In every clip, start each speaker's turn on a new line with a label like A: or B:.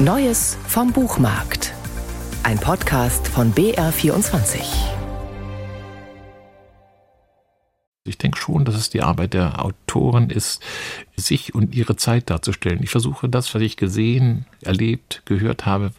A: Neues vom Buchmarkt. Ein Podcast von BR24.
B: Ich denke schon, dass es die Arbeit der Autoren ist, sich und ihre Zeit darzustellen. Ich versuche das, was ich gesehen, erlebt, gehört habe,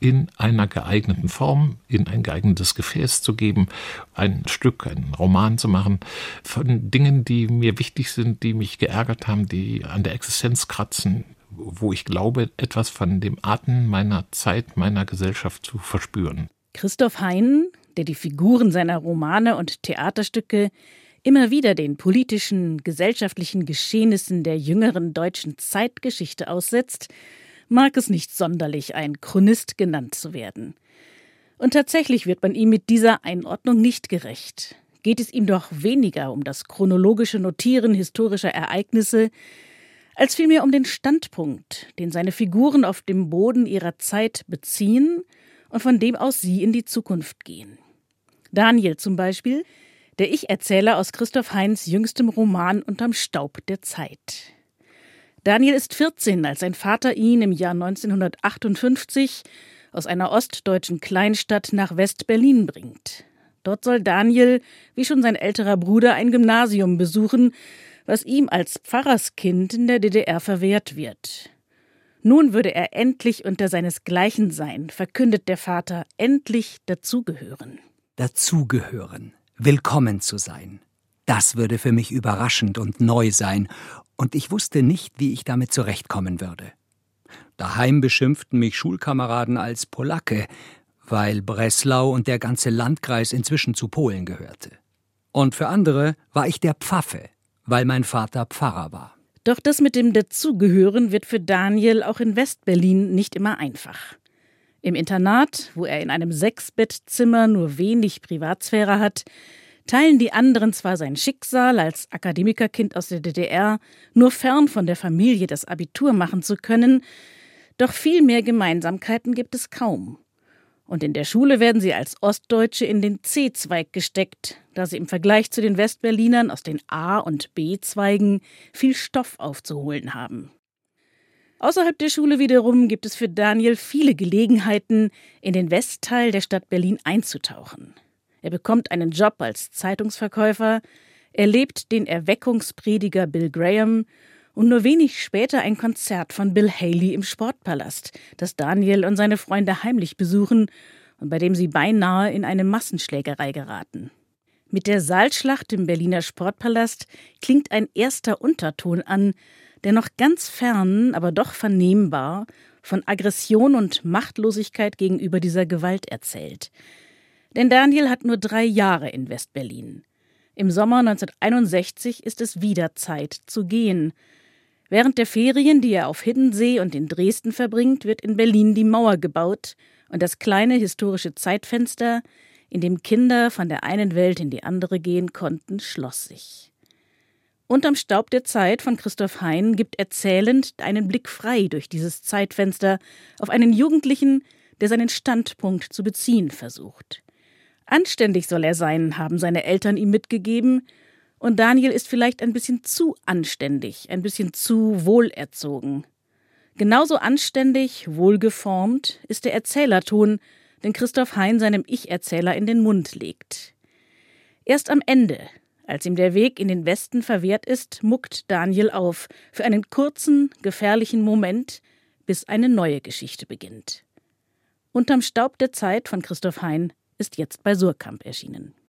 B: in einer geeigneten Form, in ein geeignetes Gefäß zu geben, ein Stück, einen Roman zu machen, von Dingen, die mir wichtig sind, die mich geärgert haben, die an der Existenz kratzen, wo ich glaube, etwas von dem Atem meiner Zeit, meiner Gesellschaft zu verspüren.
C: Christoph Hein, der die Figuren seiner Romane und Theaterstücke immer wieder den politischen, gesellschaftlichen Geschehnissen der jüngeren deutschen Zeitgeschichte aussetzt, mag es nicht sonderlich, ein Chronist genannt zu werden. Und tatsächlich wird man ihm mit dieser Einordnung nicht gerecht. Geht es ihm doch weniger um das chronologische Notieren historischer Ereignisse, als vielmehr um den Standpunkt, den seine Figuren auf dem Boden ihrer Zeit beziehen und von dem aus sie in die Zukunft gehen. Daniel zum Beispiel, der Ich-Erzähler aus Christoph Heinz jüngstem Roman Unterm Staub der Zeit. Daniel ist 14, als sein Vater ihn im Jahr 1958 aus einer ostdeutschen Kleinstadt nach West-Berlin bringt. Dort soll Daniel, wie schon sein älterer Bruder, ein Gymnasium besuchen, was ihm als Pfarrerskind in der DDR verwehrt wird. Nun würde er endlich unter seinesgleichen sein, verkündet der Vater, endlich dazugehören.
D: Dazugehören, willkommen zu sein. Das würde für mich überraschend und neu sein, und ich wusste nicht, wie ich damit zurechtkommen würde. Daheim beschimpften mich Schulkameraden als Polacke, weil Breslau und der ganze Landkreis inzwischen zu Polen gehörte. Und für andere war ich der Pfaffe, weil mein Vater Pfarrer war.
C: Doch das mit dem Dazugehören wird für Daniel auch in Westberlin nicht immer einfach. Im Internat, wo er in einem Sechsbettzimmer nur wenig Privatsphäre hat, teilen die anderen zwar sein Schicksal, als Akademikerkind aus der DDR nur fern von der Familie das Abitur machen zu können, doch viel mehr Gemeinsamkeiten gibt es kaum. Und in der Schule werden sie als Ostdeutsche in den C-Zweig gesteckt, da sie im Vergleich zu den Westberlinern aus den A- und B-Zweigen viel Stoff aufzuholen haben. Außerhalb der Schule wiederum gibt es für Daniel viele Gelegenheiten, in den Westteil der Stadt Berlin einzutauchen. Er bekommt einen Job als Zeitungsverkäufer, erlebt den Erweckungsprediger Bill Graham und nur wenig später ein Konzert von Bill Haley im Sportpalast, das Daniel und seine Freunde heimlich besuchen und bei dem sie beinahe in eine Massenschlägerei geraten. Mit der Saalschlacht im Berliner Sportpalast klingt ein erster Unterton an, der noch ganz fern, aber doch vernehmbar von Aggression und Machtlosigkeit gegenüber dieser Gewalt erzählt. Denn Daniel hat nur drei Jahre in Westberlin. Im Sommer 1961 ist es wieder Zeit zu gehen. Während der Ferien, die er auf Hiddensee und in Dresden verbringt, wird in Berlin die Mauer gebaut und das kleine historische Zeitfenster, in dem Kinder von der einen Welt in die andere gehen konnten, schloss sich. Unterm Staub der Zeit von Christoph Hein gibt erzählend einen Blick frei durch dieses Zeitfenster auf einen Jugendlichen, der seinen Standpunkt zu beziehen versucht. Anständig soll er sein, haben seine Eltern ihm mitgegeben, und Daniel ist vielleicht ein bisschen zu anständig, ein bisschen zu wohlerzogen. Genauso anständig, wohlgeformt ist der Erzählerton, den Christoph Hein seinem Ich-Erzähler in den Mund legt. Erst am Ende, als ihm der Weg in den Westen verwehrt ist, muckt Daniel auf, für einen kurzen, gefährlichen Moment, bis eine neue Geschichte beginnt. Unterm Staub der Zeit von Christoph Hein ist jetzt bei Surkamp erschienen.